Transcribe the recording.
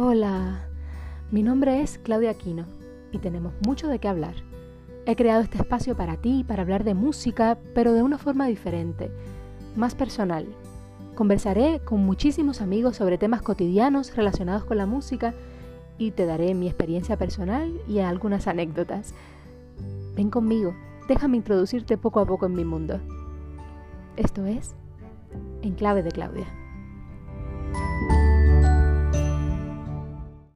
Hola, mi nombre es Claudia Aquino y tenemos mucho de qué hablar. He creado este espacio para ti, para hablar de música, pero de una forma diferente, más personal. Conversaré con muchísimos amigos sobre temas cotidianos relacionados con la música y te daré mi experiencia personal y algunas anécdotas. Ven conmigo, déjame introducirte poco a poco en mi mundo. Esto es En clave de Claudia.